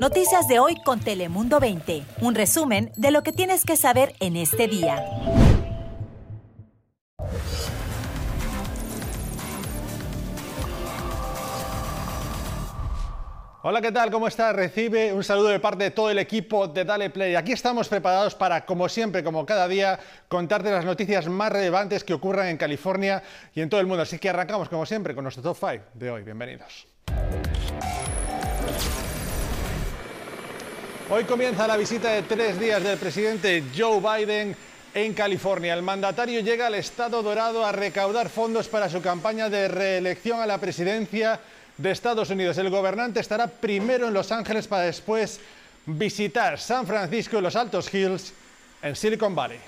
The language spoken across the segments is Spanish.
Noticias de hoy con Telemundo 20. Un resumen de lo que tienes que saber en este día. Hola, ¿qué tal? ¿Cómo está? Recibe un saludo de parte de todo el equipo de Dale Play. Aquí estamos preparados para, como siempre, como cada día, contarte las noticias más relevantes que ocurran en California y en todo el mundo. Así que arrancamos, como siempre, con nuestro top 5 de hoy. Bienvenidos. Hoy comienza la visita de tres días del presidente Joe Biden en California. El mandatario llega al Estado Dorado a recaudar fondos para su campaña de reelección a la presidencia de Estados Unidos. El gobernante estará primero en Los Ángeles para después visitar San Francisco y los Altos Hills en Silicon Valley.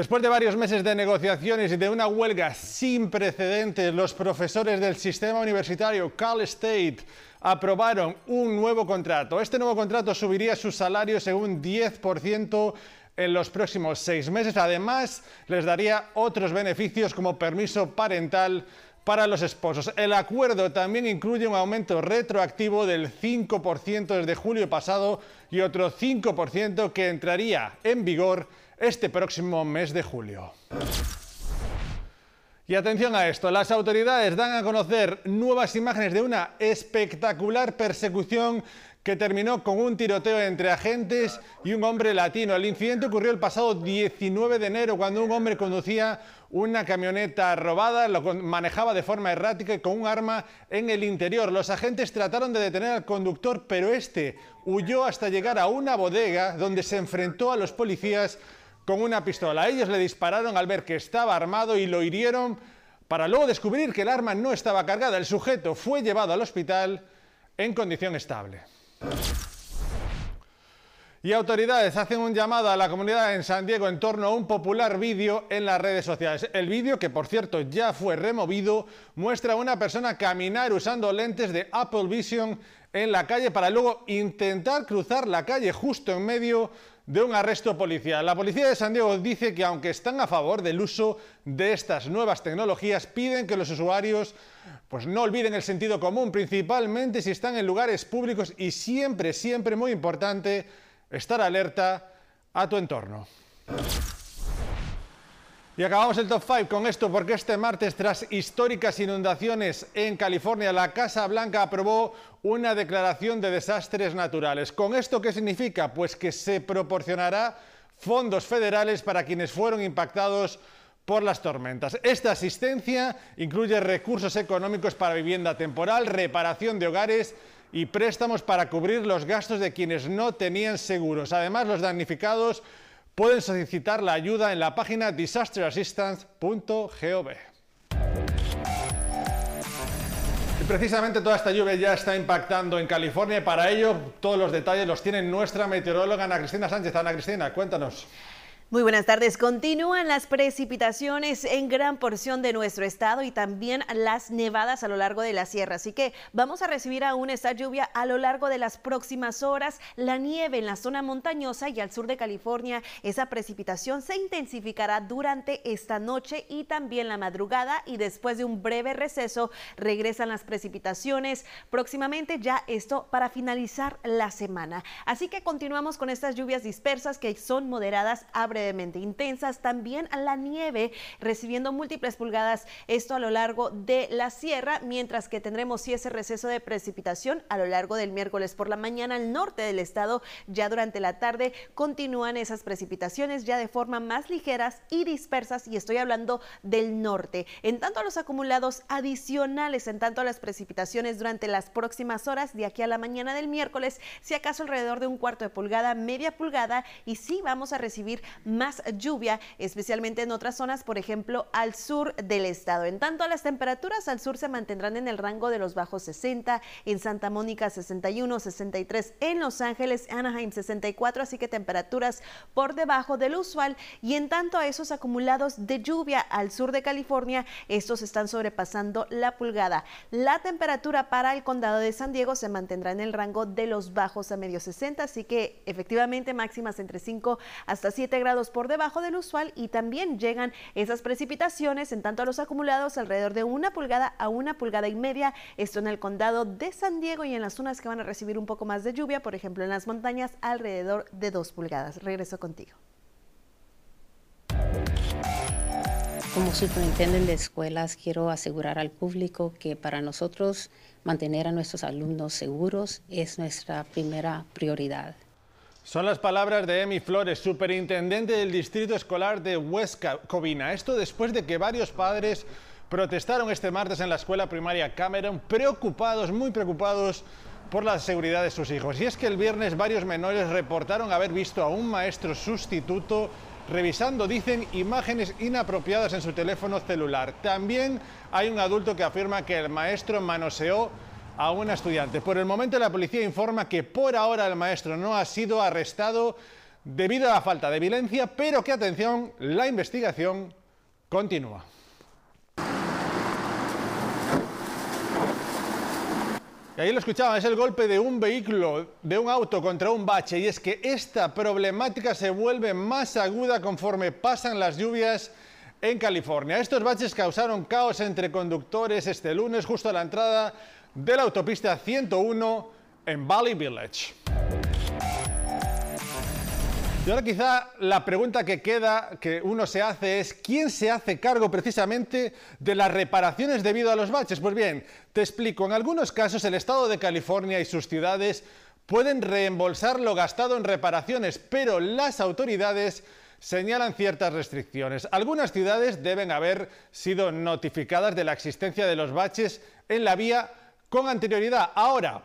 Después de varios meses de negociaciones y de una huelga sin precedentes, los profesores del sistema universitario Cal State aprobaron un nuevo contrato. Este nuevo contrato subiría su salario según 10% en los próximos seis meses. Además, les daría otros beneficios como permiso parental para los esposos. El acuerdo también incluye un aumento retroactivo del 5% desde julio pasado y otro 5% que entraría en vigor este próximo mes de julio. Y atención a esto, las autoridades dan a conocer nuevas imágenes de una espectacular persecución que terminó con un tiroteo entre agentes y un hombre latino. El incidente ocurrió el pasado 19 de enero cuando un hombre conducía una camioneta robada, lo manejaba de forma errática y con un arma en el interior. Los agentes trataron de detener al conductor, pero este huyó hasta llegar a una bodega donde se enfrentó a los policías con una pistola. Ellos le dispararon al ver que estaba armado y lo hirieron para luego descubrir que el arma no estaba cargada. El sujeto fue llevado al hospital en condición estable. Y autoridades hacen un llamado a la comunidad en San Diego en torno a un popular vídeo en las redes sociales. El vídeo, que por cierto ya fue removido, muestra a una persona caminar usando lentes de Apple Vision en la calle para luego intentar cruzar la calle justo en medio de un arresto policial. La policía de San Diego dice que aunque están a favor del uso de estas nuevas tecnologías, piden que los usuarios pues no olviden el sentido común, principalmente si están en lugares públicos y siempre, siempre muy importante, estar alerta a tu entorno. Y acabamos el top 5 con esto porque este martes, tras históricas inundaciones en California, la Casa Blanca aprobó una declaración de desastres naturales. ¿Con esto qué significa? Pues que se proporcionará fondos federales para quienes fueron impactados por las tormentas. Esta asistencia incluye recursos económicos para vivienda temporal, reparación de hogares y préstamos para cubrir los gastos de quienes no tenían seguros. Además, los damnificados pueden solicitar la ayuda en la página disasterassistance.gov. Y precisamente toda esta lluvia ya está impactando en California y para ello todos los detalles los tiene nuestra meteoróloga Ana Cristina Sánchez. Ana Cristina, cuéntanos. Muy buenas tardes. Continúan las precipitaciones en gran porción de nuestro estado y también las nevadas a lo largo de la sierra. Así que vamos a recibir aún esta lluvia a lo largo de las próximas horas. La nieve en la zona montañosa y al sur de California, esa precipitación se intensificará durante esta noche y también la madrugada y después de un breve receso regresan las precipitaciones próximamente ya esto para finalizar la semana. Así que continuamos con estas lluvias dispersas que son moderadas a intensas. También la nieve recibiendo múltiples pulgadas, esto a lo largo de la sierra, mientras que tendremos sí ese receso de precipitación a lo largo del miércoles por la mañana al norte del estado. Ya durante la tarde continúan esas precipitaciones ya de forma más ligeras y dispersas y estoy hablando del norte. En tanto a los acumulados adicionales, en tanto a las precipitaciones durante las próximas horas de aquí a la mañana del miércoles, si acaso alrededor de un cuarto de pulgada, media pulgada y sí vamos a recibir más lluvia, especialmente en otras zonas, por ejemplo, al sur del estado. En tanto, las temperaturas al sur se mantendrán en el rango de los bajos 60, en Santa Mónica 61, 63, en Los Ángeles, Anaheim 64, así que temperaturas por debajo del usual. Y en tanto a esos acumulados de lluvia al sur de California, estos están sobrepasando la pulgada. La temperatura para el condado de San Diego se mantendrá en el rango de los bajos a medio 60, así que efectivamente máximas entre 5 hasta 7 grados por debajo del usual y también llegan esas precipitaciones en tanto a los acumulados alrededor de una pulgada a una pulgada y media. Esto en el condado de San Diego y en las zonas que van a recibir un poco más de lluvia, por ejemplo en las montañas alrededor de dos pulgadas. Regreso contigo. Como superintendente de escuelas, quiero asegurar al público que para nosotros mantener a nuestros alumnos seguros es nuestra primera prioridad. Son las palabras de Emi Flores, superintendente del Distrito Escolar de West Covina. Esto después de que varios padres protestaron este martes en la escuela primaria Cameron, preocupados, muy preocupados por la seguridad de sus hijos. Y es que el viernes varios menores reportaron haber visto a un maestro sustituto revisando, dicen, imágenes inapropiadas en su teléfono celular. También hay un adulto que afirma que el maestro manoseó a una estudiante. Por el momento la policía informa que por ahora el maestro no ha sido arrestado debido a la falta de violencia, pero que atención, la investigación continúa. Y ahí lo escuchaba, es el golpe de un vehículo, de un auto contra un bache. Y es que esta problemática se vuelve más aguda conforme pasan las lluvias en California. Estos baches causaron caos entre conductores este lunes justo a la entrada de la autopista 101 en Valley Village. Y ahora quizá la pregunta que queda, que uno se hace es, ¿quién se hace cargo precisamente de las reparaciones debido a los baches? Pues bien, te explico, en algunos casos el Estado de California y sus ciudades pueden reembolsar lo gastado en reparaciones, pero las autoridades señalan ciertas restricciones. Algunas ciudades deben haber sido notificadas de la existencia de los baches en la vía con anterioridad. Ahora,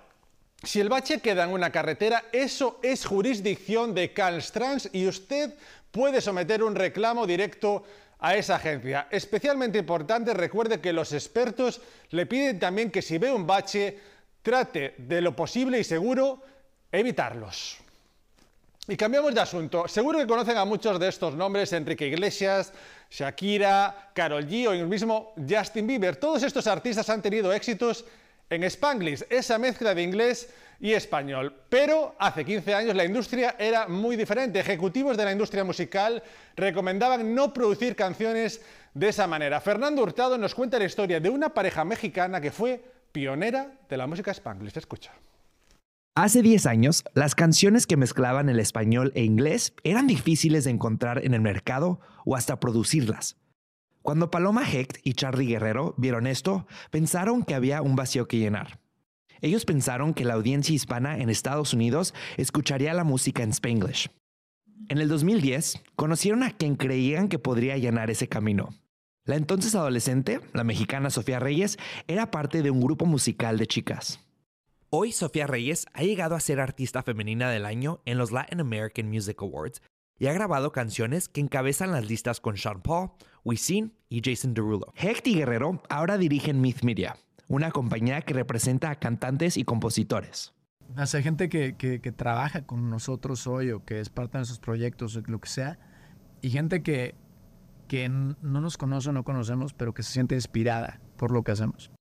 si el bache queda en una carretera, eso es jurisdicción de Caltrans y usted puede someter un reclamo directo a esa agencia. Especialmente importante, recuerde que los expertos le piden también que si ve un bache, trate de lo posible y seguro evitarlos. Y cambiamos de asunto. Seguro que conocen a muchos de estos nombres, Enrique Iglesias, Shakira, Carol G o el mismo Justin Bieber. Todos estos artistas han tenido éxitos en Spanglish, esa mezcla de inglés y español. Pero hace 15 años la industria era muy diferente. Ejecutivos de la industria musical recomendaban no producir canciones de esa manera. Fernando Hurtado nos cuenta la historia de una pareja mexicana que fue pionera de la música Spanglish. Escucha. Hace 10 años, las canciones que mezclaban el español e inglés eran difíciles de encontrar en el mercado o hasta producirlas. Cuando Paloma Hecht y Charlie Guerrero vieron esto, pensaron que había un vacío que llenar. Ellos pensaron que la audiencia hispana en Estados Unidos escucharía la música en Spanglish. En el 2010, conocieron a quien creían que podría llenar ese camino. La entonces adolescente, la mexicana Sofía Reyes, era parte de un grupo musical de chicas. Hoy Sofía Reyes ha llegado a ser artista femenina del año en los Latin American Music Awards y ha grabado canciones que encabezan las listas con Sean Paul, Wisin y Jason Derulo. Hecht y Guerrero ahora dirigen Myth Media, una compañía que representa a cantantes y compositores. Hay gente que, trabaja con nosotros hoy o que es parte de nuestros proyectos, lo que sea, y gente que, que no nos conoce o no conocemos, pero que se siente inspirada por lo que hacemos.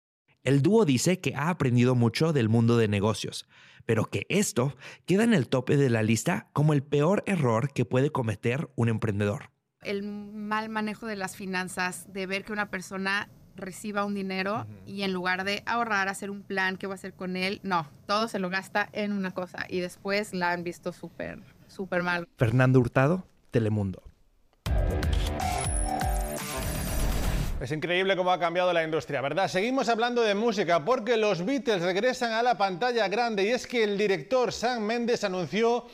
El dúo dice que ha aprendido mucho del mundo de negocios, pero que esto queda en el tope de la lista como el peor error que puede cometer un emprendedor. El mal manejo de las finanzas, de ver que una persona reciba un dinero y en lugar de ahorrar, hacer un plan, qué va a hacer con él, no, todo se lo gasta en una cosa y después la han visto súper, súper mal. Fernando Hurtado, Telemundo. Es increíble cómo ha cambiado la industria, ¿verdad? Seguimos hablando de música porque los Beatles regresan a la pantalla grande y es que el director Sam Mendes anunció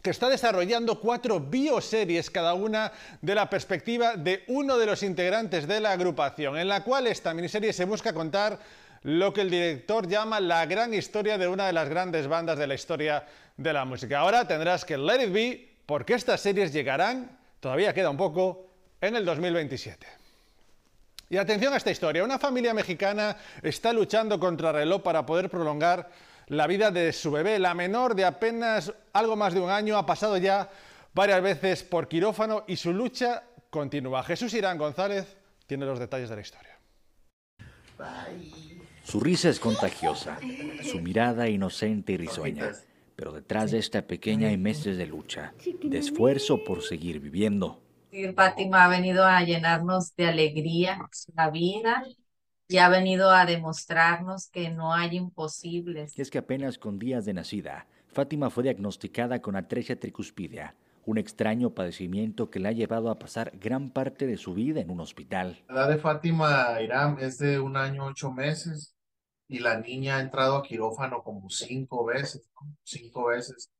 que está desarrollando cuatro bioseries, cada una de la perspectiva de uno de los integrantes de la agrupación, en la cual esta miniserie se busca contar lo que el director llama la gran historia de una de las grandes bandas de la historia de la música. Ahora tendrás que let it be, porque estas series llegarán, todavía queda un poco, en el 2027. Y atención a esta historia. Una familia mexicana está luchando contra reloj para poder prolongar la vida de su bebé. La menor de apenas algo más de un año ha pasado ya varias veces por quirófano y su lucha continúa. Jesús Irán González tiene los detalles de la historia. Su risa es contagiosa, su mirada inocente y risueña. Pero detrás de esta pequeña hay meses de lucha, de esfuerzo por seguir viviendo. Fátima ha venido a llenarnos de alegría la vida y ha venido a demostrarnos que no hay imposibles. es que apenas con días de nacida, Fátima fue diagnosticada con atresia tricuspidia, un extraño padecimiento que la ha llevado a pasar gran parte de su vida en un hospital. La edad de Fátima Irán es de un año ocho meses y la niña ha entrado a quirófano como cinco veces, cinco veces,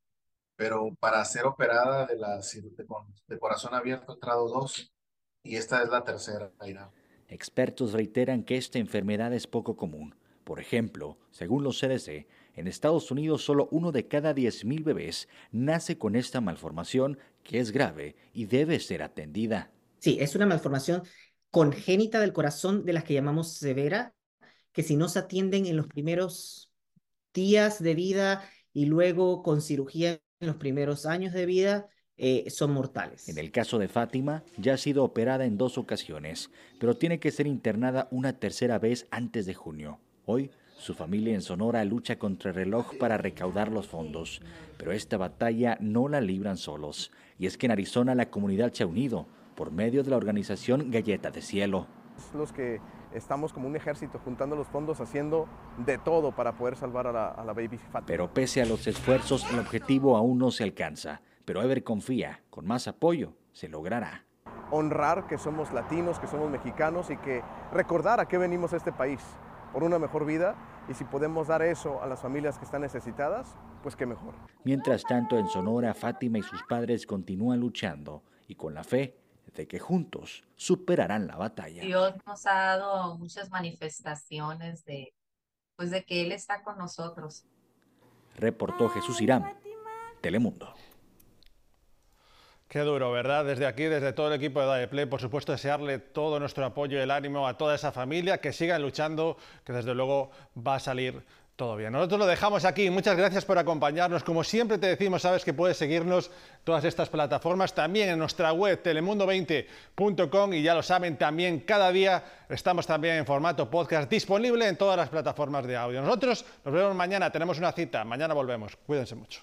pero para ser operada de, la, de, corazón abierto entrado dos y esta es la tercera, Irán. Expertos reiteran que esta enfermedad es poco común. Por ejemplo, según los CDC, en Estados Unidos solo uno de cada 10.000 bebés nace con esta malformación que es grave y debe ser atendida. Sí, es una malformación congénita del corazón de las que llamamos severa, que si no se atienden en los primeros días de vida y luego con cirugía los primeros años de vida, eh, son mortales. En el caso de Fátima, ya ha sido operada en dos ocasiones, pero tiene que ser internada una tercera vez antes de junio. Hoy, su familia en Sonora lucha contra el reloj para recaudar los fondos, pero esta batalla no la libran solos. Y es que en Arizona la comunidad se ha unido por medio de la organización Galleta de Cielo. Los que estamos como un ejército juntando los fondos, haciendo de todo para poder salvar a la, a la baby Fátima. Pero pese a los esfuerzos, el objetivo aún no se alcanza pero Ever confía, con más apoyo se logrará. Honrar que somos latinos, que somos mexicanos y que recordar a qué venimos a este país, por una mejor vida, y si podemos dar eso a las familias que están necesitadas, pues qué mejor. Mientras tanto, en Sonora, Fátima y sus padres continúan luchando y con la fe de que juntos superarán la batalla. Dios nos ha dado muchas manifestaciones de, pues de que Él está con nosotros. Reportó Jesús Irán, Telemundo. Qué duro, ¿verdad? Desde aquí, desde todo el equipo de Daeplay, por supuesto, desearle todo nuestro apoyo y el ánimo a toda esa familia, que sigan luchando, que desde luego va a salir todo bien. Nosotros lo dejamos aquí. Muchas gracias por acompañarnos. Como siempre te decimos, sabes que puedes seguirnos todas estas plataformas, también en nuestra web telemundo20.com y ya lo saben, también cada día estamos también en formato podcast disponible en todas las plataformas de audio. Nosotros nos vemos mañana, tenemos una cita, mañana volvemos. Cuídense mucho.